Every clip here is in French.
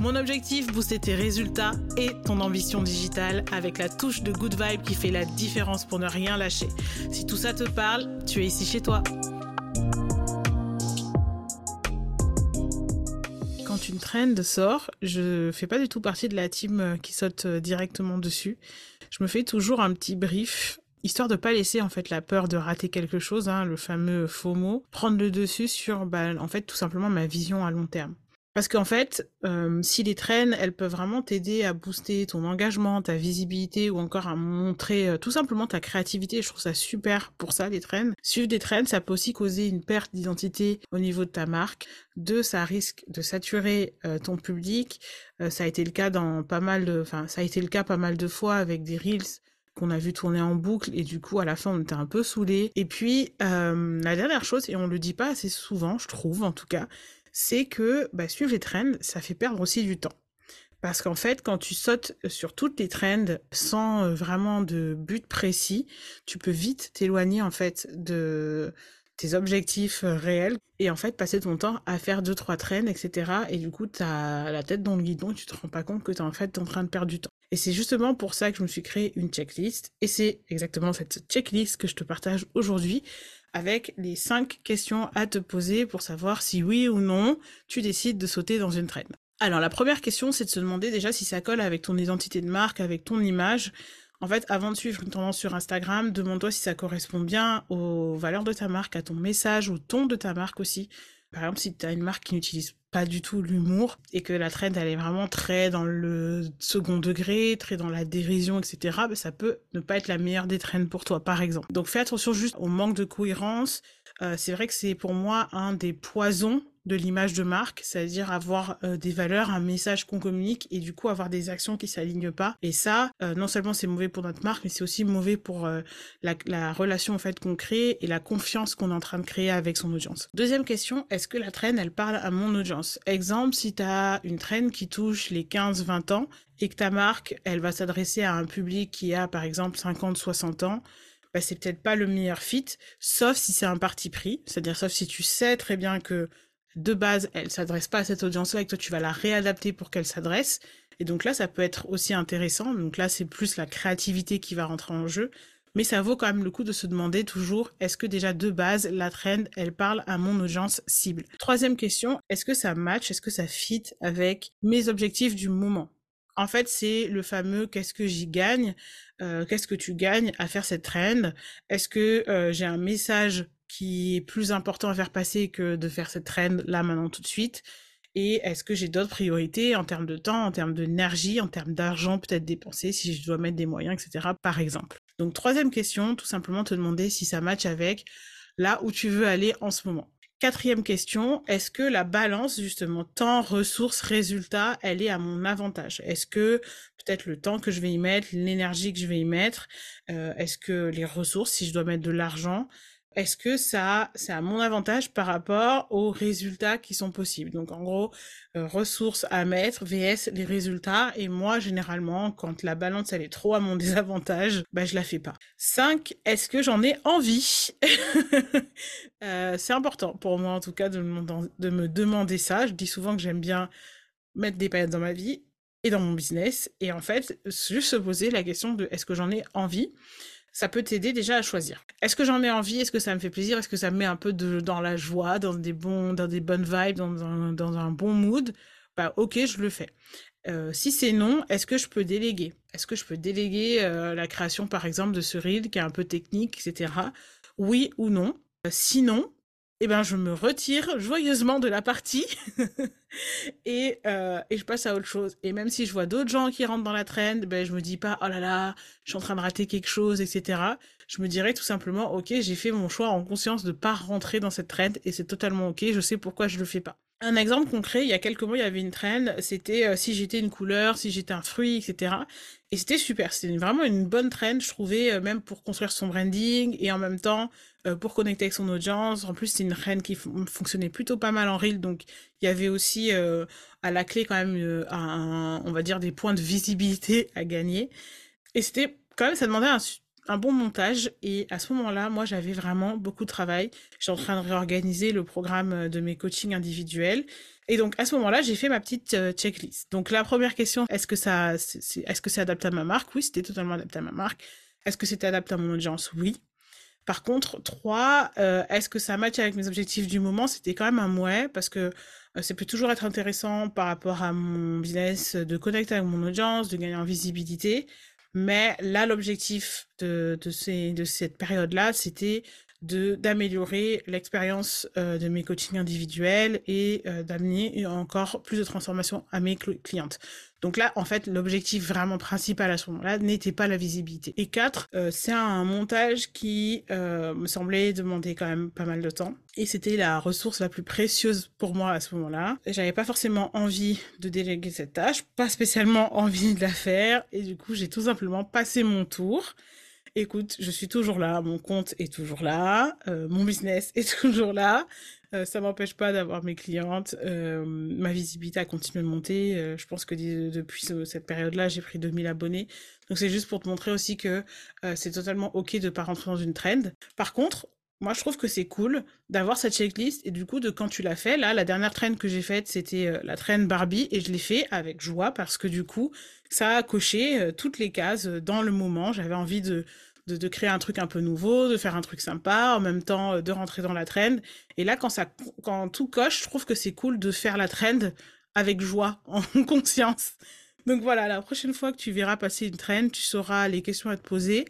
Mon objectif, booster tes résultats et ton ambition digitale avec la touche de good vibe qui fait la différence pour ne rien lâcher. Si tout ça te parle, tu es ici chez toi. Quand une trend sort, je fais pas du tout partie de la team qui saute directement dessus. Je me fais toujours un petit brief histoire de pas laisser en fait la peur de rater quelque chose, hein, le fameux FOMO, prendre le dessus sur bah, en fait tout simplement ma vision à long terme. Parce qu'en fait, euh, si les trends, elles peuvent vraiment t'aider à booster ton engagement, ta visibilité ou encore à montrer euh, tout simplement ta créativité, je trouve ça super pour ça, les trends. Suivre des trends, ça peut aussi causer une perte d'identité au niveau de ta marque. Deux, ça risque de saturer euh, ton public. ça a été le cas dans pas mal de, enfin, ça a été le cas pas mal de fois avec des reels qu'on a vu tourner en boucle et du coup à la fin on était un peu saoulé. Et puis la dernière chose et on le dit pas assez souvent, je trouve en tout cas, c'est que bah, suivre les trends, ça fait perdre aussi du temps. Parce qu'en fait, quand tu sautes sur toutes les trends sans euh, vraiment de but précis, tu peux vite t'éloigner en fait de tes objectifs euh, réels et en fait passer ton temps à faire deux trois trends, etc. Et du coup, tu as la tête dans le guidon, tu te rends pas compte que tu es en fait en train de perdre du temps. Et c'est justement pour ça que je me suis créé une checklist. Et c'est exactement cette checklist que je te partage aujourd'hui avec les cinq questions à te poser pour savoir si oui ou non tu décides de sauter dans une trend. Alors la première question, c'est de se demander déjà si ça colle avec ton identité de marque, avec ton image. En fait, avant de suivre une tendance sur Instagram, demande-toi si ça correspond bien aux valeurs de ta marque, à ton message, au ton de ta marque aussi. Par exemple, si tu as une marque qui n'utilise pas du tout l'humour et que la trend elle est vraiment très dans le second degré, très dans la dérision, etc., bah, ça peut ne pas être la meilleure des trends pour toi, par exemple. Donc fais attention juste au manque de cohérence. Euh, c'est vrai que c'est pour moi un des poisons de l'image de marque, c'est-à-dire avoir euh, des valeurs, un message qu'on communique et du coup avoir des actions qui s'alignent pas. Et ça, euh, non seulement c'est mauvais pour notre marque, mais c'est aussi mauvais pour euh, la, relation en fait qu'on crée et la confiance qu'on est en train de créer avec son audience. Deuxième question, est-ce que la traîne elle parle à mon audience? Exemple, si tu as une traîne qui touche les 15-20 ans et que ta marque, elle va s'adresser à un public qui a par exemple 50-60 ans, bah, c'est peut-être pas le meilleur fit, sauf si c'est un parti pris, c'est-à-dire sauf si tu sais très bien que de base, elle s'adresse pas à cette audience-là et que toi, tu vas la réadapter pour qu'elle s'adresse. Et donc là, ça peut être aussi intéressant. Donc là, c'est plus la créativité qui va rentrer en jeu. Mais ça vaut quand même le coup de se demander toujours, est-ce que déjà de base, la trend, elle parle à mon audience cible? Troisième question, est-ce que ça match, est-ce que ça fit avec mes objectifs du moment? En fait, c'est le fameux qu'est-ce que j'y gagne, euh, qu'est-ce que tu gagnes à faire cette trend, est-ce que euh, j'ai un message qui est plus important à faire passer que de faire cette trend là maintenant tout de suite? Et est-ce que j'ai d'autres priorités en termes de temps, en termes d'énergie, en termes d'argent peut-être dépensé si je dois mettre des moyens, etc. par exemple? Donc troisième question, tout simplement te demander si ça match avec là où tu veux aller en ce moment. Quatrième question, est-ce que la balance justement temps, ressources, résultats, elle est à mon avantage? Est-ce que peut-être le temps que je vais y mettre, l'énergie que je vais y mettre, euh, est-ce que les ressources, si je dois mettre de l'argent, est-ce que ça, c'est à mon avantage par rapport aux résultats qui sont possibles? Donc en gros, euh, ressources à mettre, VS, les résultats. Et moi, généralement, quand la balance, elle est trop à mon désavantage, bah, je la fais pas. 5. Est-ce que j'en ai envie? Euh, C'est important pour moi, en tout cas, de me, de me demander ça. Je dis souvent que j'aime bien mettre des périodes dans ma vie et dans mon business. Et en fait, juste se poser la question de est-ce que j'en ai envie? Ça peut t'aider déjà à choisir. Est-ce que j'en ai envie? Est-ce que ça me fait plaisir? Est-ce que ça me met un peu dans la joie, dans des, bons, dans des bonnes vibes, dans un, bon mood? Bah ok, je le fais. Euh, si c'est non, est-ce que je peux déléguer? Est-ce que je peux déléguer euh, la création, par exemple, de ce reel qui est un peu technique, etc. Oui ou non Sinon, eh ben, je me retire joyeusement de la partie et, euh, et je passe à autre chose. Et même si je vois d'autres gens qui rentrent dans la trend, ben, je me dis pas, oh là là, je suis en train de rater quelque chose, etc. Je me dirais tout simplement, ok, j'ai fait mon choix en conscience de pas rentrer dans cette trend et c'est totalement ok, je sais pourquoi je le fais pas. Un exemple concret, il y a quelques mois, il y avait une trend, c'était euh, si j'étais une couleur, si j'étais un fruit, etc. Et c'était super, c'était vraiment une bonne trend, je trouvais, euh, même pour construire son branding et en même temps euh, pour connecter avec son audience. En plus, c'est une trend qui fonctionnait plutôt pas mal en reel, donc il y avait aussi à la clé quand même, un, on va dire, des points de visibilité à gagner. Et c'était quand même, ça demandait un un bon montage. Et à ce moment-là, moi, j'avais vraiment beaucoup de travail. J'étais en train de réorganiser le programme euh, de mes coachings individuels. Et donc, à ce moment-là, j'ai fait ma petite euh, checklist. Donc, la première question, est-ce que ça, est-ce que c'est adapté à ma marque? Oui, c'était totalement adapté à ma marque. Est-ce que c'était adapté à mon audience? Oui. Par contre, trois, euh, est-ce que ça match avec mes objectifs du moment? C'était quand même un ouais, parce que ça peut toujours être intéressant par rapport à mon business de connecter avec mon audience, de gagner en visibilité. Mais là, l'objectif de, de, ces, de cette période-là, c'était d'améliorer l'expérience euh, de mes coachings individuels et euh, d'amener encore plus de transformation à mes clientes. Donc là, en fait, l'objectif vraiment principal à ce moment-là n'était pas la visibilité. Et quatre, euh, c'est un montage qui me semblait demander quand même pas mal de temps. Et c'était la ressource la plus précieuse pour moi à ce moment-là. J'avais pas forcément envie de déléguer cette tâche, pas spécialement envie de la faire. Et du coup, j'ai tout simplement passé mon tour. Écoute, je suis toujours là, mon compte est toujours là, euh, mon business est toujours là. Euh, ça m'empêche pas d'avoir mes clientes, euh, ma visibilité a continué de monter. Euh, je pense que depuis cette période-là, j'ai pris 2000 abonnés. Donc c'est juste pour te montrer aussi que c'est totalement ok de pas rentrer dans une trend. Par contre, moi, je trouve que c'est cool d'avoir cette checklist et du coup, de quand tu l'as fait, là, la dernière trend que j'ai faite, c'était la trend Barbie et je l'ai fait avec joie parce que du coup, ça a coché toutes les cases dans le moment. J'avais envie de, de, créer un truc un peu nouveau, de faire un truc sympa, en même temps de rentrer dans la trend. Et là, quand ça, quand tout coche, je trouve que c'est cool de faire la trend avec joie, en conscience. Donc voilà, la prochaine fois que tu verras passer une trend, tu sauras les questions à te poser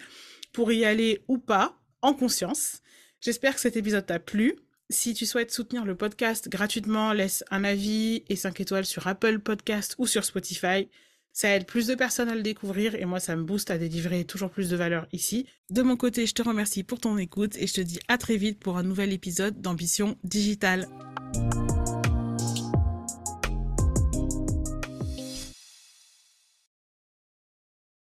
pour y aller ou pas, en conscience. J'espère que cet épisode t'a plu. Si tu souhaites soutenir le podcast gratuitement, laisse un avis et 5 étoiles sur Apple Podcast ou sur Spotify. Ça aide plus de personnes à le découvrir et moi ça me booste à délivrer toujours plus de valeur ici. De mon côté, je te remercie pour ton écoute et je te dis à très vite pour un nouvel épisode d'Ambition Digitale.